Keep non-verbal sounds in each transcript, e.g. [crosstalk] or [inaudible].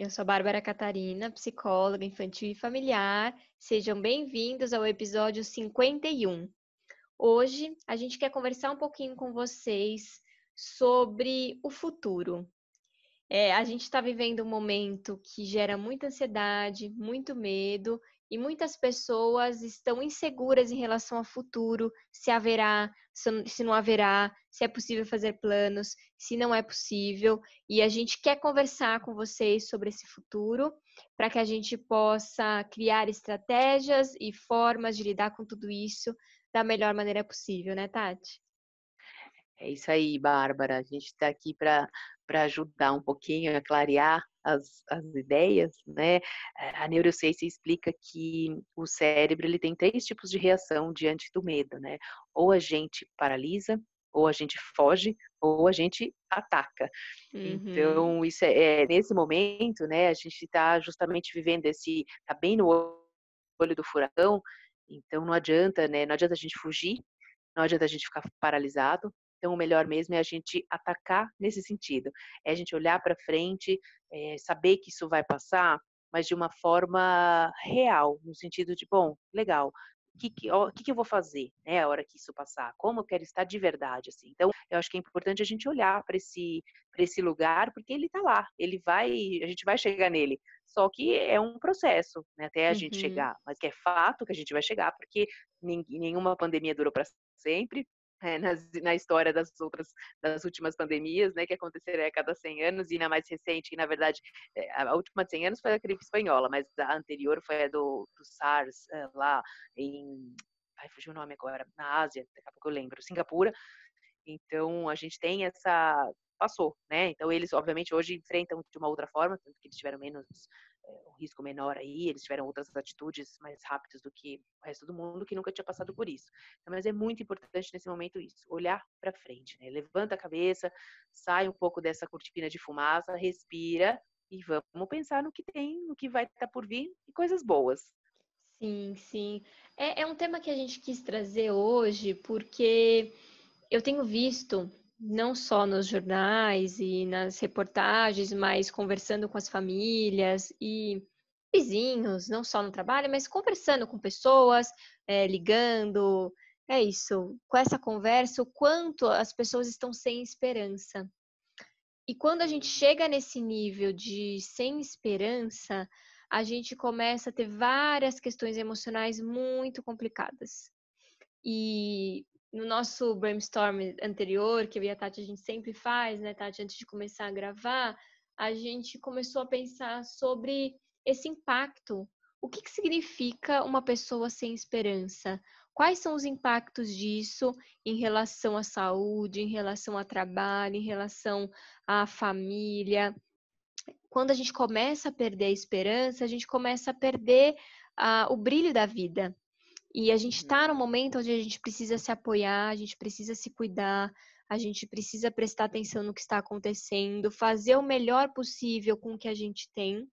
eu sou a Bárbara Catarina, psicóloga infantil e familiar. Sejam bem-vindos ao episódio 51. Hoje a gente quer conversar um pouquinho com vocês sobre o futuro. É, a gente está vivendo um momento que gera muita ansiedade, muito medo, e muitas pessoas estão inseguras em relação ao futuro, se haverá, se não haverá, se é possível fazer planos, se não é possível. E a gente quer conversar com vocês sobre esse futuro, para que a gente possa criar estratégias e formas de lidar com tudo isso da melhor maneira possível, né, Tati? É isso aí, Bárbara. A gente está aqui para ajudar um pouquinho a clarear as, as ideias, né? A neurociência explica que o cérebro ele tem três tipos de reação diante do medo, né? Ou a gente paralisa, ou a gente foge, ou a gente ataca. Uhum. Então, isso é, é, nesse momento, né? A gente está justamente vivendo esse, tá bem no olho do furacão. Então, não adianta, né? Não adianta a gente fugir, não adianta a gente ficar paralisado, então, o melhor mesmo é a gente atacar nesse sentido. É a gente olhar para frente, é, saber que isso vai passar, mas de uma forma real, no sentido de, bom, legal, o que, que, que, que eu vou fazer, né, a hora que isso passar? Como eu quero estar de verdade, assim? Então, eu acho que é importante a gente olhar para esse, esse lugar, porque ele está lá, ele vai, a gente vai chegar nele. Só que é um processo, né, até a uhum. gente chegar. Mas que é fato que a gente vai chegar, porque nenhuma pandemia durou para sempre, é, nas, na história das outras, das últimas pandemias, né, que aconteceram a cada 100 anos, e na mais recente, que na verdade, é, a última de 100 anos foi a gripe espanhola, mas a anterior foi a do, do SARS, é, lá em, ai, fugiu o nome agora, na Ásia, daqui a pouco eu lembro, Singapura, então a gente tem essa, passou, né, então eles, obviamente, hoje enfrentam de uma outra forma, tanto que eles tiveram menos um risco menor aí, eles tiveram outras atitudes mais rápidas do que o resto do mundo que nunca tinha passado por isso. Então, mas é muito importante nesse momento isso, olhar para frente, né? Levanta a cabeça, sai um pouco dessa cortina de fumaça, respira e vamos pensar no que tem, no que vai estar por vir e coisas boas. Sim, sim. É, é um tema que a gente quis trazer hoje porque eu tenho visto não só nos jornais e nas reportagens, mas conversando com as famílias e vizinhos, não só no trabalho, mas conversando com pessoas, é, ligando. É isso, com essa conversa, o quanto as pessoas estão sem esperança. E quando a gente chega nesse nível de sem esperança, a gente começa a ter várias questões emocionais muito complicadas. E no nosso brainstorm anterior, que eu e a Tati a gente sempre faz, né, Tati, antes de começar a gravar, a gente começou a pensar sobre esse impacto. O que, que significa uma pessoa sem esperança? Quais são os impactos disso em relação à saúde, em relação ao trabalho, em relação à família? Quando a gente começa a perder a esperança, a gente começa a perder uh, o brilho da vida. E a gente está no momento onde a gente precisa se apoiar, a gente precisa se cuidar, a gente precisa prestar atenção no que está acontecendo, fazer o melhor possível com o que a gente tem.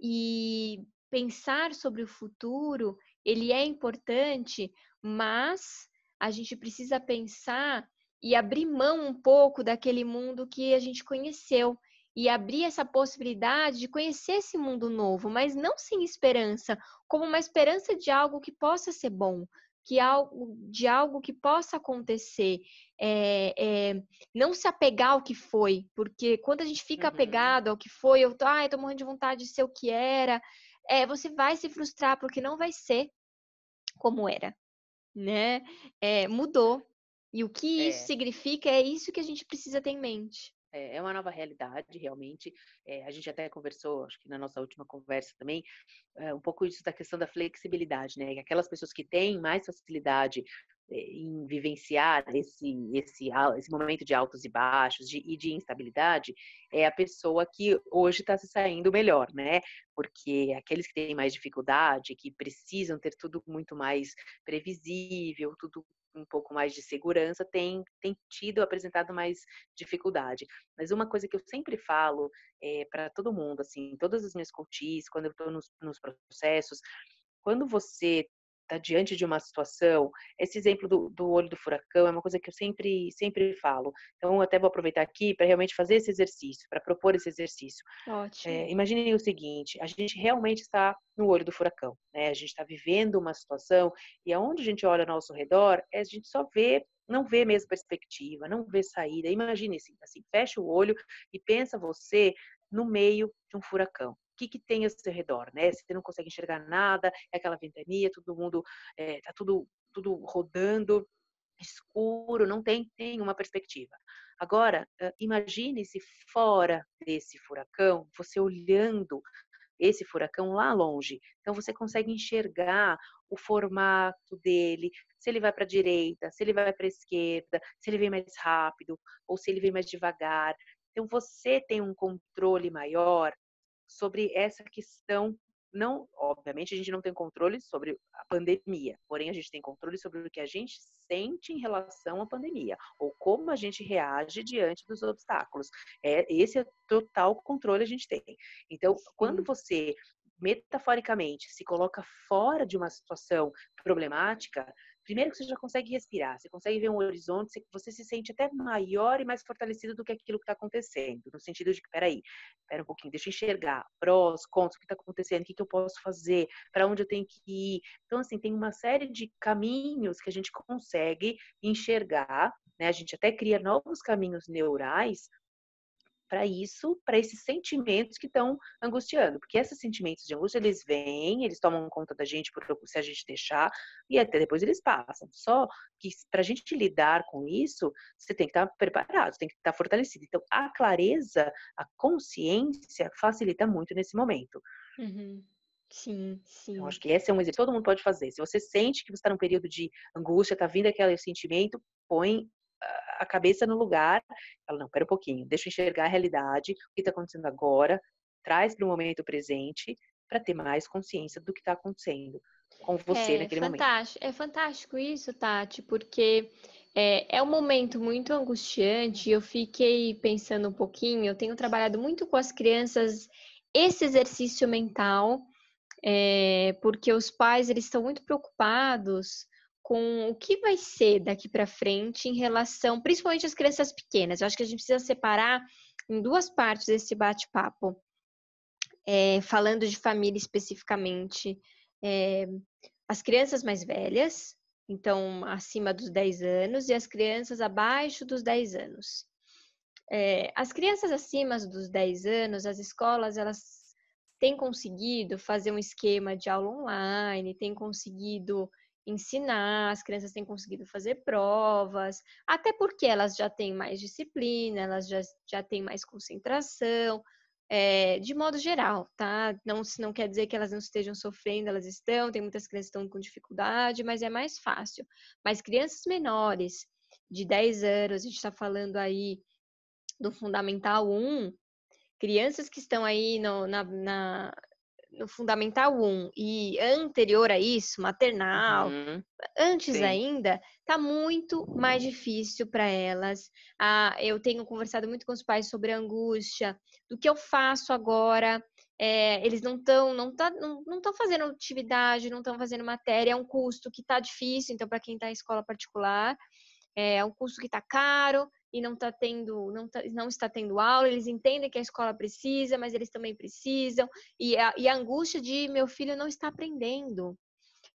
E pensar sobre o futuro, ele é importante, mas a gente precisa pensar e abrir mão um pouco daquele mundo que a gente conheceu e abrir essa possibilidade de conhecer esse mundo novo, mas não sem esperança, como uma esperança de algo que possa ser bom, que algo, de algo que possa acontecer, é, é, não se apegar ao que foi, porque quando a gente fica uhum. apegado ao que foi, eu tô, ai, tô morrendo de vontade de ser o que era, é, você vai se frustrar porque não vai ser como era, né? É, mudou. E o que isso é. significa é isso que a gente precisa ter em mente. É, é uma nova realidade, realmente. É, a gente até conversou, acho que na nossa última conversa também, é, um pouco isso da questão da flexibilidade, né? Aquelas pessoas que têm mais facilidade em vivenciar esse, esse, esse momento de altos e baixos de, e de instabilidade é a pessoa que hoje está se saindo melhor, né? Porque aqueles que têm mais dificuldade, que precisam ter tudo muito mais previsível, tudo um pouco mais de segurança, tem, tem tido, apresentado mais dificuldade. Mas uma coisa que eu sempre falo é, para todo mundo, assim, todas as minhas coaches, quando eu estou nos, nos processos, quando você está diante de uma situação, esse exemplo do, do, olho do furacão é uma coisa que eu sempre, sempre falo. Então, eu até vou aproveitar aqui para realmente fazer esse exercício, para propor esse exercício. Ótimo. É, imaginem o seguinte: a gente realmente está no olho do furacão, né? A gente está vivendo uma situação e aonde a gente olha ao nosso redor, a gente só vê não vê mesmo perspectiva, não vê saída. Imagine assim, assim, fecha o olho e pensa você no meio de um furacão que, que tem ao seu redor, né? Você não consegue enxergar nada, é aquela ventania, todo mundo é, tá tudo, tudo rodando escuro, não tem nenhuma perspectiva. Agora, imagine se fora desse furacão, você olhando esse furacão lá longe. Então você consegue enxergar o formato dele, se ele vai para a direita, se ele vai para a esquerda, se ele vem mais rápido ou se ele vem mais devagar. Então você tem um controle maior sobre essa questão. Não, obviamente, a gente não tem controle sobre a pandemia, porém a gente tem controle sobre o que a gente sente em relação à pandemia, ou como a gente reage diante dos obstáculos. É, esse é total controle a gente tem. Então, quando você metaforicamente se coloca fora de uma situação problemática, primeiro que você já consegue respirar, você consegue ver um horizonte, você se sente até maior e mais fortalecido do que aquilo que está acontecendo, no sentido de que, peraí, pera um pouquinho, deixa eu enxergar, prós, contras, o que está acontecendo, o que, que eu posso fazer, para onde eu tenho que ir. Então, assim, tem uma série de caminhos que a gente consegue enxergar, né? A gente até cria novos caminhos neurais para isso, para esses sentimentos que estão angustiando, porque esses sentimentos de angústia eles vêm, eles tomam conta da gente por, se a gente deixar e até depois eles passam. Só que para a gente lidar com isso, você tem que estar tá preparado, tem que estar tá fortalecido. Então, a clareza, a consciência facilita muito nesse momento. Uhum. Sim, sim. Eu acho que esse é um exercício que todo mundo pode fazer. Se você sente que você está num período de angústia, está vindo aquele sentimento, põe a cabeça no lugar, fala, não, pera um pouquinho, deixa eu enxergar a realidade, o que está acontecendo agora, traz para o momento presente para ter mais consciência do que está acontecendo com você é, naquele fantástico, momento. É fantástico isso, Tati, porque é, é um momento muito angustiante. Eu fiquei pensando um pouquinho, eu tenho trabalhado muito com as crianças esse exercício mental, é, porque os pais eles estão muito preocupados com o que vai ser daqui para frente em relação, principalmente as crianças pequenas. Eu acho que a gente precisa separar em duas partes esse bate-papo, é, falando de família especificamente. É, as crianças mais velhas, então acima dos 10 anos, e as crianças abaixo dos 10 anos. É, as crianças acima dos 10 anos, as escolas, elas têm conseguido fazer um esquema de aula online, têm conseguido ensinar, as crianças têm conseguido fazer provas, até porque elas já têm mais disciplina, elas já, já têm mais concentração, é, de modo geral, tá? Não, não quer dizer que elas não estejam sofrendo, elas estão, tem muitas crianças que estão com dificuldade, mas é mais fácil. Mas crianças menores, de 10 anos, a gente está falando aí do Fundamental 1, crianças que estão aí no, na, na, no Fundamental 1 e anterior a isso, maternal, uhum. antes Sim. ainda, tá muito mais difícil para elas. Ah, eu tenho conversado muito com os pais sobre a angústia, do que eu faço agora. É, eles não estão não tá, não, não fazendo atividade, não estão fazendo matéria, é um custo que está difícil, então, para quem está em escola particular, é um custo que está caro, e não está tendo, não, tá, não está tendo aula, eles entendem que a escola precisa, mas eles também precisam, e a, e a angústia de meu filho não está aprendendo.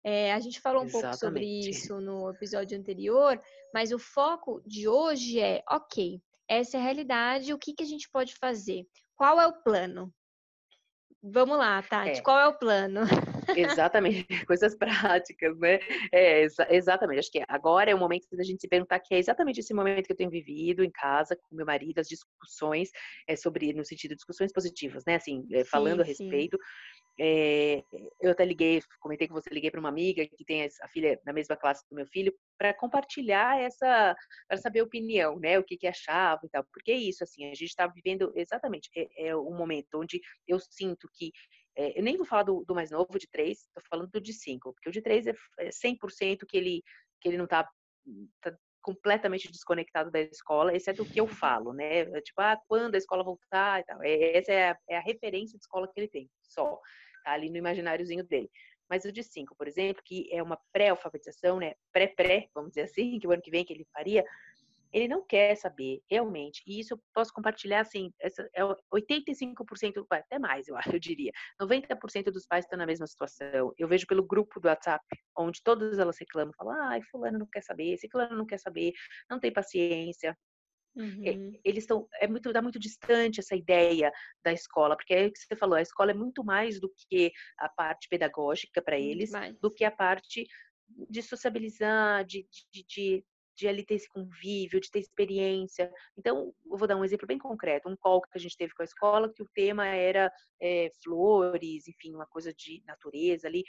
É, a gente falou um Exatamente. pouco sobre isso no episódio anterior, mas o foco de hoje é, ok, essa é a realidade, o que, que a gente pode fazer? Qual é o plano? Vamos lá, Tati, é. qual é o plano? [laughs] Exatamente, [laughs] coisas práticas, né? É, exa exatamente. Acho que agora é o momento da gente se perguntar que é exatamente esse momento que eu tenho vivido em casa com meu marido, as discussões é, sobre, no sentido de discussões positivas, né? Assim, é, falando sim, a respeito. É, eu até liguei, comentei que você liguei para uma amiga que tem a filha na mesma classe do meu filho para compartilhar essa, para saber a opinião, né, o que que achava e tal, porque é isso, assim, a gente está vivendo exatamente é, é um momento onde eu sinto que é, eu nem vou falar do, do mais novo de três, estou falando do de cinco, porque o de três é 100% é que ele que ele não está tá completamente desconectado da escola, esse é do que eu [laughs] falo, né? É tipo, ah, quando a escola voltar e tal. É, essa é a, é a referência de escola que ele tem, só tá ali no imagináriozinho dele. Mas o de 5, por exemplo, que é uma pré-alfabetização, né? Pré-pré, vamos dizer assim, que o ano que vem que ele faria, ele não quer saber realmente. E isso eu posso compartilhar assim, essa é 85%, até mais, eu [laughs] eu diria. 90% dos pais estão na mesma situação. Eu vejo pelo grupo do WhatsApp, onde todas elas reclamam, falam: "Ai, fulano não quer saber, ciclano não quer saber, não tem paciência". Uhum. Eles estão é muito dá muito distante essa ideia da escola, porque é o que você falou, a escola é muito mais do que a parte pedagógica para eles, do que a parte de sociabilizar, de, de, de, de ali ter esse convívio, de ter experiência. Então, eu vou dar um exemplo bem concreto, um call que a gente teve com a escola, que o tema era é, flores, enfim, uma coisa de natureza ali.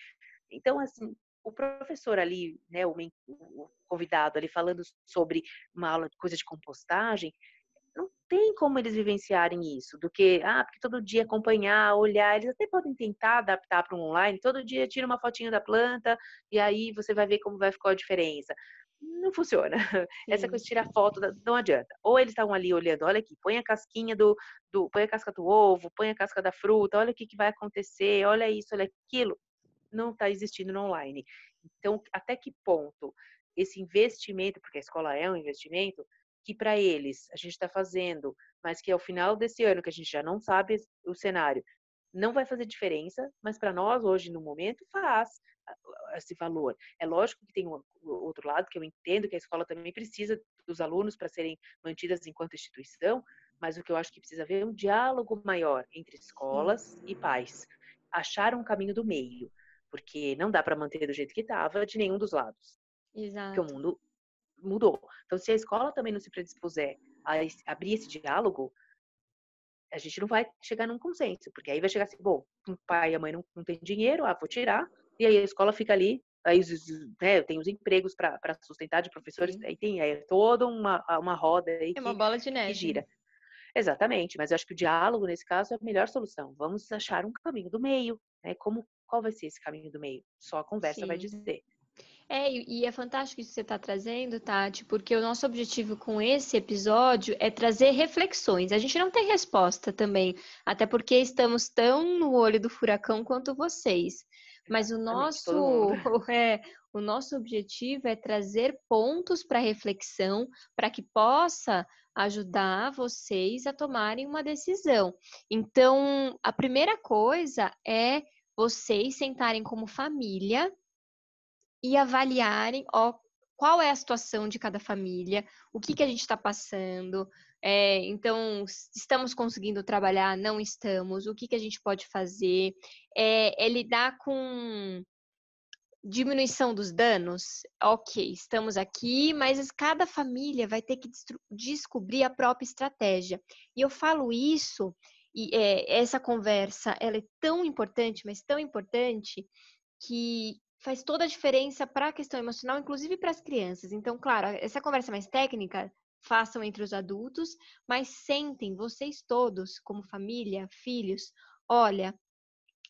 Então, assim, o professor ali, né, o, o convidado ali falando sobre uma aula de coisa de compostagem, não tem como eles vivenciarem isso, do que, ah, porque todo dia acompanhar, olhar, eles até podem tentar adaptar para um online, todo dia tira uma fotinha da planta e aí você vai ver como vai ficar a diferença. Não funciona. Sim. [laughs] Essa coisa de tirar foto não adianta. Ou eles estavam ali olhando, olha aqui, põe a casquinha do, do, põe a casca do ovo, põe a casca da fruta, olha o que, que vai acontecer, olha isso, olha aquilo não está existindo no online. Então, até que ponto esse investimento, porque a escola é um investimento, que para eles a gente está fazendo, mas que ao final desse ano, que a gente já não sabe o cenário, não vai fazer diferença, mas para nós hoje no momento faz esse valor. É lógico que tem o outro lado que eu entendo que a escola também precisa dos alunos para serem mantidas enquanto instituição, mas o que eu acho que precisa haver é um diálogo maior entre escolas e pais, achar um caminho do meio porque não dá para manter do jeito que estava de nenhum dos lados. Exato. Porque o mundo mudou. Então, se a escola também não se predispuser a abrir esse diálogo, a gente não vai chegar num consenso, porque aí vai chegar assim, bom, o pai e a mãe não, não tem dinheiro, ah, vou tirar, e aí a escola fica ali, aí né, tem os empregos para sustentar de professores, aí tem é toda uma, uma roda aí é que, uma bola de neve. que gira. Exatamente, mas eu acho que o diálogo, nesse caso, é a melhor solução. Vamos achar um caminho do meio, né? Como qual vai ser esse caminho do meio? Só a conversa Sim. vai dizer. É, e é fantástico isso que você está trazendo, Tati, porque o nosso objetivo com esse episódio é trazer reflexões. A gente não tem resposta também, até porque estamos tão no olho do furacão quanto vocês. Mas o nosso, [laughs] é, o nosso objetivo é trazer pontos para reflexão, para que possa ajudar vocês a tomarem uma decisão. Então, a primeira coisa é vocês sentarem como família e avaliarem ó, qual é a situação de cada família, o que, que a gente está passando. É, então, estamos conseguindo trabalhar? Não estamos? O que, que a gente pode fazer? É, é lidar com diminuição dos danos? Ok, estamos aqui, mas cada família vai ter que descobrir a própria estratégia. E eu falo isso e é, essa conversa, ela é tão importante, mas tão importante, que faz toda a diferença para a questão emocional, inclusive para as crianças. Então, claro, essa conversa mais técnica, façam entre os adultos, mas sentem vocês todos, como família, filhos, olha,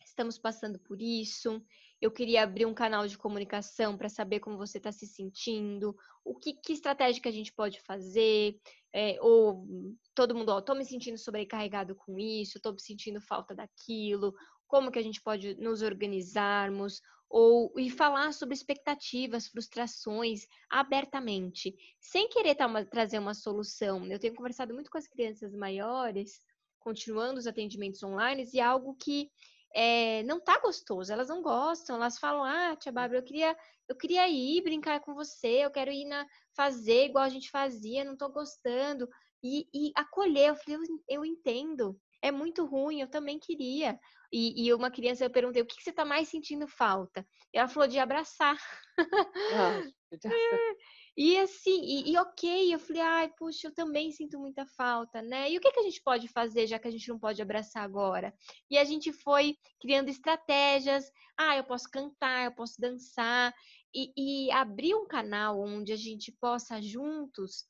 estamos passando por isso, eu queria abrir um canal de comunicação para saber como você está se sentindo, o que, que, estratégia que a gente pode fazer, é, ou todo mundo, estou me sentindo sobrecarregado com isso, estou me sentindo falta daquilo, como que a gente pode nos organizarmos, ou e falar sobre expectativas, frustrações abertamente, sem querer uma, trazer uma solução. Eu tenho conversado muito com as crianças maiores, continuando os atendimentos online, e é algo que é, não tá gostoso, elas não gostam, elas falam, ah, tia Bárbara, eu queria, eu queria ir brincar com você, eu quero ir na, fazer igual a gente fazia, não tô gostando. E, e acolher, eu falei, eu, eu, entendo, é muito ruim, eu também queria. E, e uma criança, eu perguntei, o que, que você tá mais sentindo falta? E ela falou de abraçar. Ah, [laughs] é. E assim, e, e, ok, eu falei, ai, puxa, eu também sinto muita falta, né? E o que, que a gente pode fazer, já que a gente não pode abraçar agora? E a gente foi criando estratégias. Ah, eu posso cantar, eu posso dançar. E, e abrir um canal onde a gente possa juntos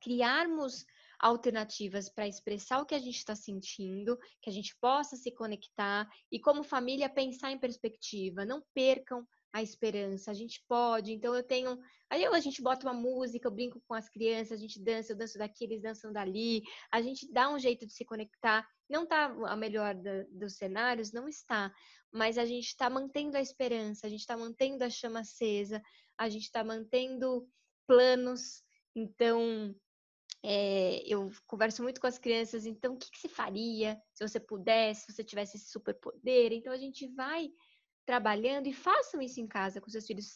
criarmos alternativas para expressar o que a gente está sentindo, que a gente possa se conectar e, como família, pensar em perspectiva. Não percam a esperança. A gente pode. Então eu tenho. Aí a gente bota uma música, eu brinco com as crianças, a gente dança, eu danço daqui, eles dançam dali. A gente dá um jeito de se conectar. Não está a melhor da, dos cenários, não está. Mas a gente está mantendo a esperança, a gente está mantendo a chama acesa, a gente está mantendo planos. Então, é, eu converso muito com as crianças, então o que, que você faria se você pudesse, se você tivesse esse superpoder? Então a gente vai trabalhando e façam isso em casa com seus filhos.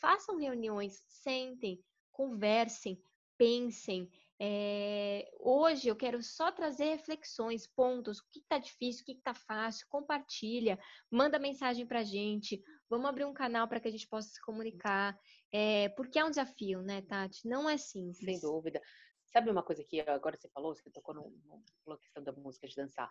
Façam reuniões, sentem, conversem, pensem. É, hoje eu quero só trazer reflexões, pontos, o que está difícil, o que está fácil, compartilha, manda mensagem para a gente, vamos abrir um canal para que a gente possa se comunicar, é, porque é um desafio, né, Tati? Não é simples. Sem dúvida. Sabe uma coisa que agora você falou, você tocou na questão da música de dançar.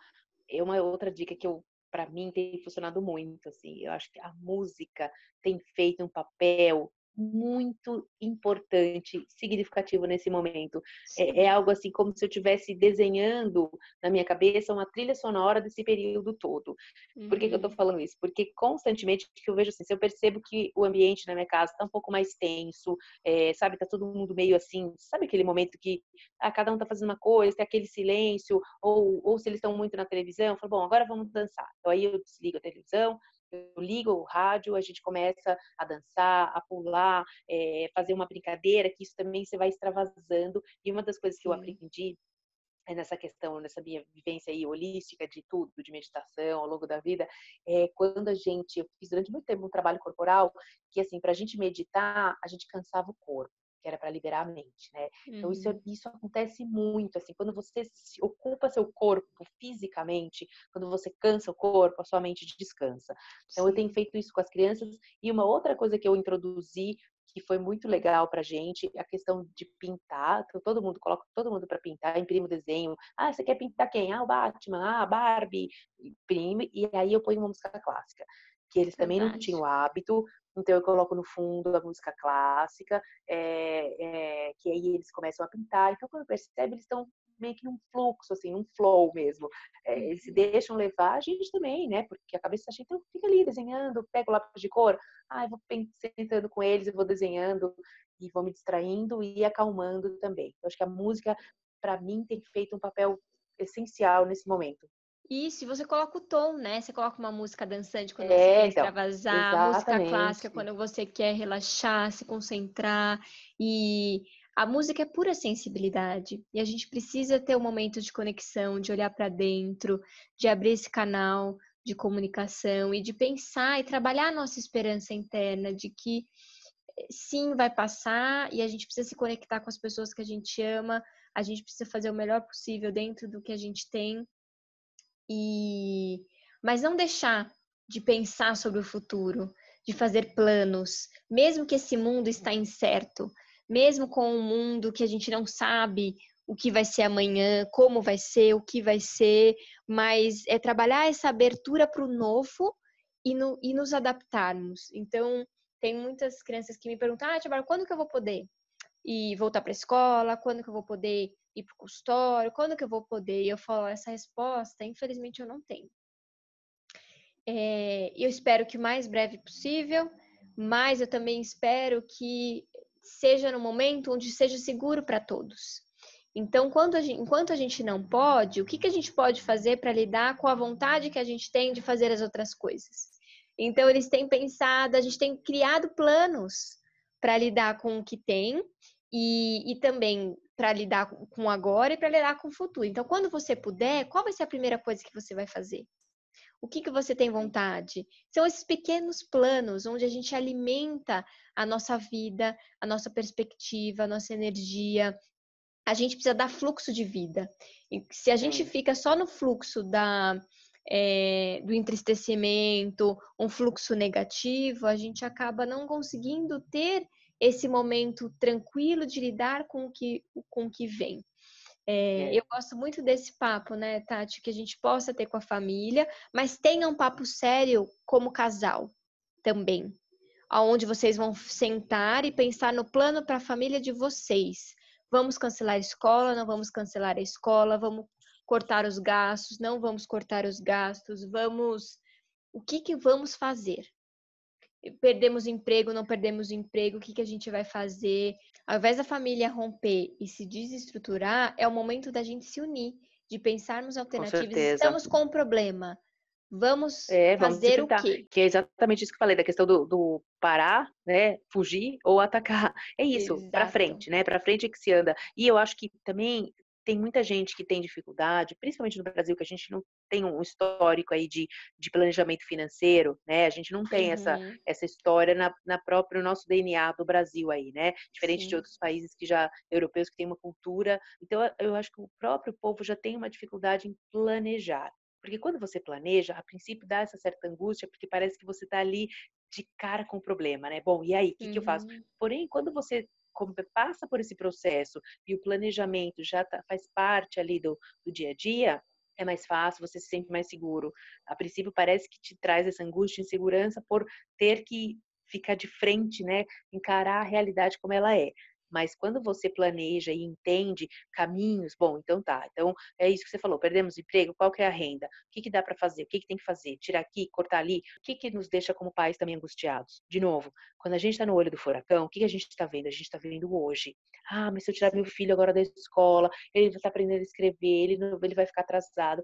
É uma outra dica que eu para mim tem funcionado muito assim. Eu acho que a música tem feito um papel muito importante, significativo nesse momento. É, é, algo assim como se eu estivesse desenhando na minha cabeça uma trilha sonora desse período todo. Uhum. Por que, que eu estou uhum. falando isso? Porque constantemente que eu vejo assim, se eu percebo que o ambiente na minha casa está um pouco mais tenso, é, sabe, tá todo mundo meio assim, sabe aquele momento que ah, cada um tá fazendo uma coisa, tem aquele silêncio, ou, ou se eles estão muito na televisão, eu falo, bom, agora vamos dançar. Então aí eu desligo a televisão, eu ligo o rádio, a gente começa a dançar, a pular, é, fazer uma brincadeira, que isso também você vai extravasando. E uma das coisas que eu aprendi é nessa questão, nessa minha vivência aí holística de tudo, de meditação ao longo da vida, é quando a gente, eu fiz durante muito tempo um trabalho corporal, que assim, para a gente meditar, a gente cansava o corpo que era para liberar a mente, né? Então isso, uhum. isso acontece muito, assim, quando você ocupa seu corpo fisicamente, quando você cansa o corpo, a sua mente descansa. Então Sim. eu tenho feito isso com as crianças e uma outra coisa que eu introduzi que foi muito legal pra gente, a questão de pintar, então todo mundo coloca todo mundo para pintar, imprime o desenho. Ah, você quer pintar quem? Ah, o Batman, ah, a Barbie, imprime e aí eu ponho uma música clássica que eles também Verdade. não tinham hábito, então eu coloco no fundo a música clássica, é, é, que aí eles começam a pintar. Então quando percebe, eles estão meio que num fluxo, assim, num flow mesmo. É, eles se uhum. deixam levar, a gente também, né? Porque a cabeça da gente então, fica ali desenhando, pega o lápis de cor, ah, eu vou sentando com eles, eu vou desenhando e vou me distraindo e acalmando também. Eu acho que a música, para mim, tem feito um papel essencial nesse momento. Isso, e você coloca o tom, né? Você coloca uma música dançante quando é, você quer então, extravasar, música clássica quando você quer relaxar, se concentrar. E a música é pura sensibilidade. E a gente precisa ter um momento de conexão, de olhar para dentro, de abrir esse canal de comunicação e de pensar e trabalhar a nossa esperança interna de que eh, sim, vai passar e a gente precisa se conectar com as pessoas que a gente ama, a gente precisa fazer o melhor possível dentro do que a gente tem e mas não deixar de pensar sobre o futuro, de fazer planos, mesmo que esse mundo está incerto, mesmo com um mundo que a gente não sabe o que vai ser amanhã, como vai ser, o que vai ser, mas é trabalhar essa abertura para o novo e, no, e, nos adaptarmos. Então, tem muitas crianças que me perguntam, ah, Tiago, quando que eu vou poder ir voltar para a escola? Quando que eu vou poder ir para o consultório? Quando que eu vou poder? E eu falo, essa resposta, infelizmente, eu não tenho. É, eu espero que o mais breve possível, mas eu também espero que seja no momento onde seja seguro para todos. Então, a gente, enquanto a gente não pode, o que, que a gente pode fazer para lidar com a vontade que a gente tem de fazer as outras coisas? Então, eles têm pensado, a gente tem criado planos para lidar com o que tem e, e também para lidar com agora e para lidar com o futuro. Então, quando você puder, qual vai ser a primeira coisa que você vai fazer? O que, que você tem vontade? São esses pequenos planos onde a gente alimenta a nossa vida, a nossa perspectiva, a nossa energia. A gente precisa dar fluxo de vida. E se a gente fica só no fluxo da, é, do entristecimento, um fluxo negativo, a gente acaba não conseguindo ter esse momento tranquilo de lidar com o que, com o que vem. É, é. Eu gosto muito desse papo, né, Tati, que a gente possa ter com a família, mas tenha um papo sério como casal também, aonde vocês vão sentar e pensar no plano para a família de vocês. Vamos cancelar a escola, não vamos cancelar a escola, vamos cortar os gastos, não vamos cortar os gastos, vamos o que que vamos fazer? Perdemos emprego, não perdemos emprego, o que que a gente vai fazer? Ao invés da família romper e se desestruturar, é o momento da gente se unir, de pensarmos alternativas. Com Estamos com um problema. Vamos, é, vamos fazer o quê? Que é exatamente isso que eu falei, da questão do, do parar, né, fugir ou atacar. É isso, para frente, né? Para frente é que se anda. E eu acho que também tem muita gente que tem dificuldade, principalmente no Brasil, que a gente não tem um histórico aí de, de planejamento financeiro, né? A gente não tem uhum. essa, essa história na, na própria, nosso DNA do Brasil aí, né? Diferente Sim. de outros países que já, europeus, que têm uma cultura. Então, eu acho que o próprio povo já tem uma dificuldade em planejar. Porque quando você planeja, a princípio dá essa certa angústia, porque parece que você está ali de cara com o problema, né? Bom, e aí, o que, uhum. que eu faço? Uhum. Porém, quando você passa por esse processo e o planejamento já tá, faz parte ali do, do dia a dia, é mais fácil, você se sente mais seguro. A princípio parece que te traz essa angústia insegurança por ter que ficar de frente, né, encarar a realidade como ela é. Mas quando você planeja e entende caminhos, bom, então tá. Então é isso que você falou, perdemos emprego, qual que é a renda? O que, que dá para fazer? O que, que tem que fazer? Tirar aqui, cortar ali? O que, que nos deixa como pais também angustiados? De novo, quando a gente está no olho do furacão, o que, que a gente está vendo? A gente está vendo hoje. Ah, mas se eu tirar meu filho agora da escola, ele vai estar tá aprendendo a escrever, ele, não, ele vai ficar atrasado.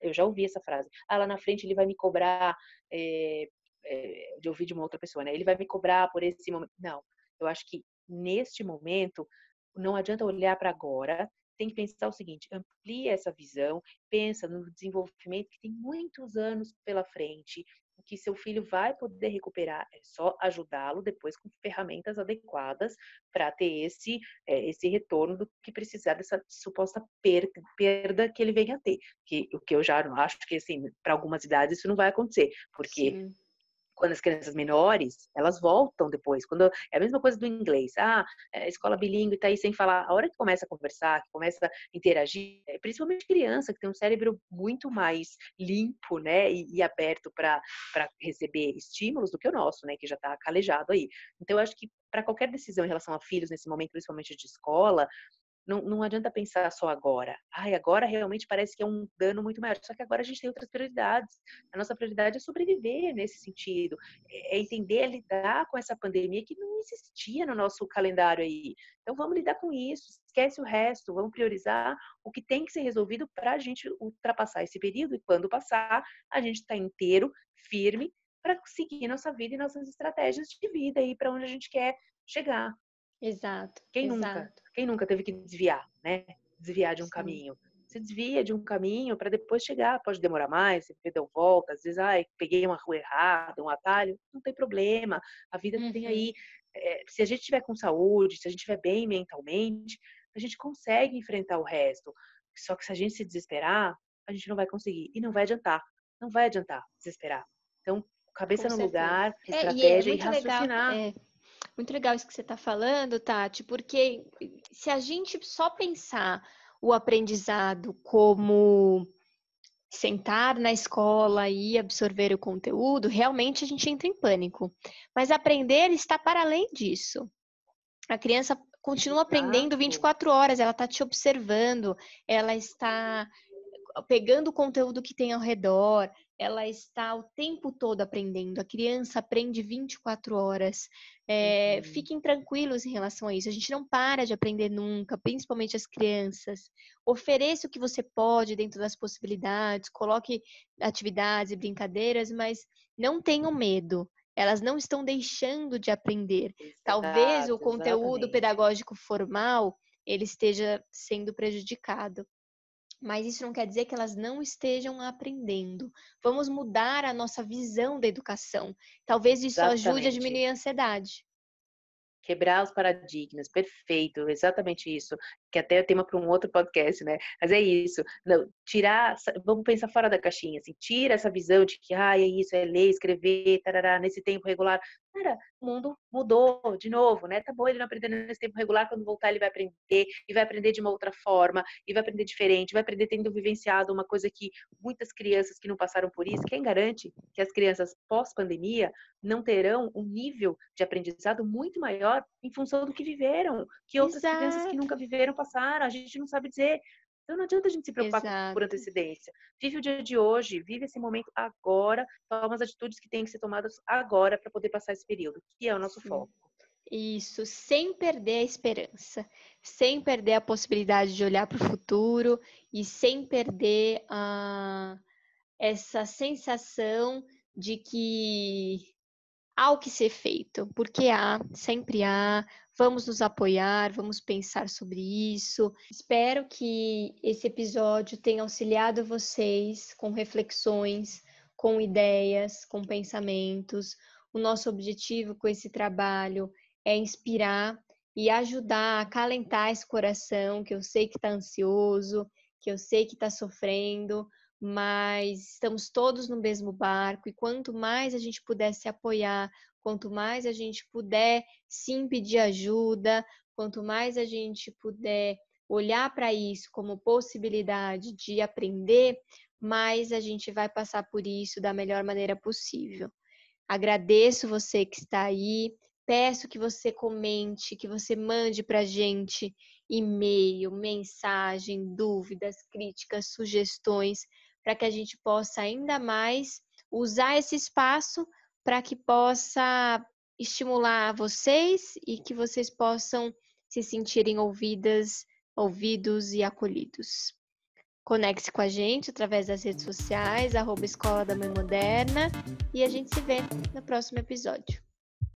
Eu já ouvi essa frase. Ah, lá na frente ele vai me cobrar. É, é, de ouvir de uma outra pessoa, né? Ele vai me cobrar por esse momento. Não, eu acho que neste momento, não adianta olhar para agora, tem que pensar o seguinte: amplia essa visão, pensa no desenvolvimento que tem muitos anos pela frente, que seu filho vai poder recuperar. É só ajudá-lo depois com ferramentas adequadas para ter esse, é, esse retorno do que precisar dessa suposta perda, perda que ele venha a ter. Que, o que eu já acho que, assim, para algumas idades isso não vai acontecer, porque. Sim quando as crianças menores, elas voltam depois. Quando é a mesma coisa do inglês. Ah, é, escola bilíngue tá aí sem falar. A hora que começa a conversar, que começa a interagir, é, principalmente criança que tem um cérebro muito mais limpo, né, e, e aberto para receber estímulos do que o nosso, né, que já está calejado aí. Então eu acho que para qualquer decisão em relação a filhos nesse momento, principalmente de escola, não, não adianta pensar só agora. Ai, agora realmente parece que é um dano muito maior. Só que agora a gente tem outras prioridades. A nossa prioridade é sobreviver nesse sentido. É, é entender, lidar com essa pandemia que não existia no nosso calendário aí. Então vamos lidar com isso. Esquece o resto. Vamos priorizar o que tem que ser resolvido para a gente ultrapassar esse período. E quando passar, a gente está inteiro, firme, para seguir nossa vida e nossas estratégias de vida aí para onde a gente quer chegar. Exato. Quem exato. nunca? Quem nunca teve que desviar, né? Desviar de um Sim. caminho. Você desvia de um caminho para depois chegar. Pode demorar mais, você deu volta, às vezes, ai, peguei uma rua errada, um atalho. Não tem problema. A vida uhum. tem aí. É, se a gente tiver com saúde, se a gente estiver bem mentalmente, a gente consegue enfrentar o resto. Só que se a gente se desesperar, a gente não vai conseguir. E não vai adiantar. Não vai adiantar desesperar. Então, cabeça com no certeza. lugar, estratégia é, e, é e raciocinar. Legal, é muito legal isso que você está falando, Tati, porque se a gente só pensar o aprendizado como sentar na escola e absorver o conteúdo, realmente a gente entra em pânico. Mas aprender está para além disso. A criança continua aprendendo 24 horas, ela está te observando, ela está pegando o conteúdo que tem ao redor, ela está o tempo todo aprendendo. A criança aprende 24 horas. É, uhum. Fiquem tranquilos em relação a isso. A gente não para de aprender nunca, principalmente as crianças. Ofereça o que você pode dentro das possibilidades, coloque atividades e brincadeiras, mas não tenham medo. Elas não estão deixando de aprender. Exato, Talvez o conteúdo exatamente. pedagógico formal ele esteja sendo prejudicado mas isso não quer dizer que elas não estejam aprendendo. Vamos mudar a nossa visão da educação. Talvez isso Exatamente. ajude a diminuir a ansiedade. Quebrar os paradigmas, perfeito, exatamente isso. Que até é tema para um outro podcast, né? Mas é isso. Não, tirar, vamos pensar fora da caixinha, assim, tira essa visão de que ah, é isso, é ler, escrever, tarará, nesse tempo regular. Cara, o mundo mudou de novo, né? Tá bom, ele não aprendeu nesse tempo regular, quando voltar ele vai aprender, e vai aprender de uma outra forma, e vai aprender diferente, vai aprender tendo vivenciado uma coisa que muitas crianças que não passaram por isso, quem garante que as crianças pós-pandemia não terão um nível de aprendizado muito maior em função do que viveram, que outras Exato. crianças que nunca viveram passaram, a gente não sabe dizer. Então não adianta a gente se preocupar Exato. por antecedência. Vive o dia de hoje, vive esse momento agora, toma as atitudes que têm que ser tomadas agora para poder passar esse período, que é o nosso Sim. foco. Isso, sem perder a esperança, sem perder a possibilidade de olhar para o futuro e sem perder a, essa sensação de que há o que ser feito, porque há, sempre há, Vamos nos apoiar, vamos pensar sobre isso. Espero que esse episódio tenha auxiliado vocês com reflexões, com ideias, com pensamentos. O nosso objetivo com esse trabalho é inspirar e ajudar a acalentar esse coração que eu sei que está ansioso, que eu sei que está sofrendo, mas estamos todos no mesmo barco e quanto mais a gente puder se apoiar, Quanto mais a gente puder sim pedir ajuda, quanto mais a gente puder olhar para isso como possibilidade de aprender, mais a gente vai passar por isso da melhor maneira possível. Agradeço você que está aí, peço que você comente, que você mande para a gente e-mail, mensagem, dúvidas, críticas, sugestões, para que a gente possa ainda mais usar esse espaço para que possa estimular vocês e que vocês possam se sentirem ouvidas, ouvidos e acolhidos. Conecte-se com a gente através das redes sociais, arroba Escola da Mãe Moderna, e a gente se vê no próximo episódio.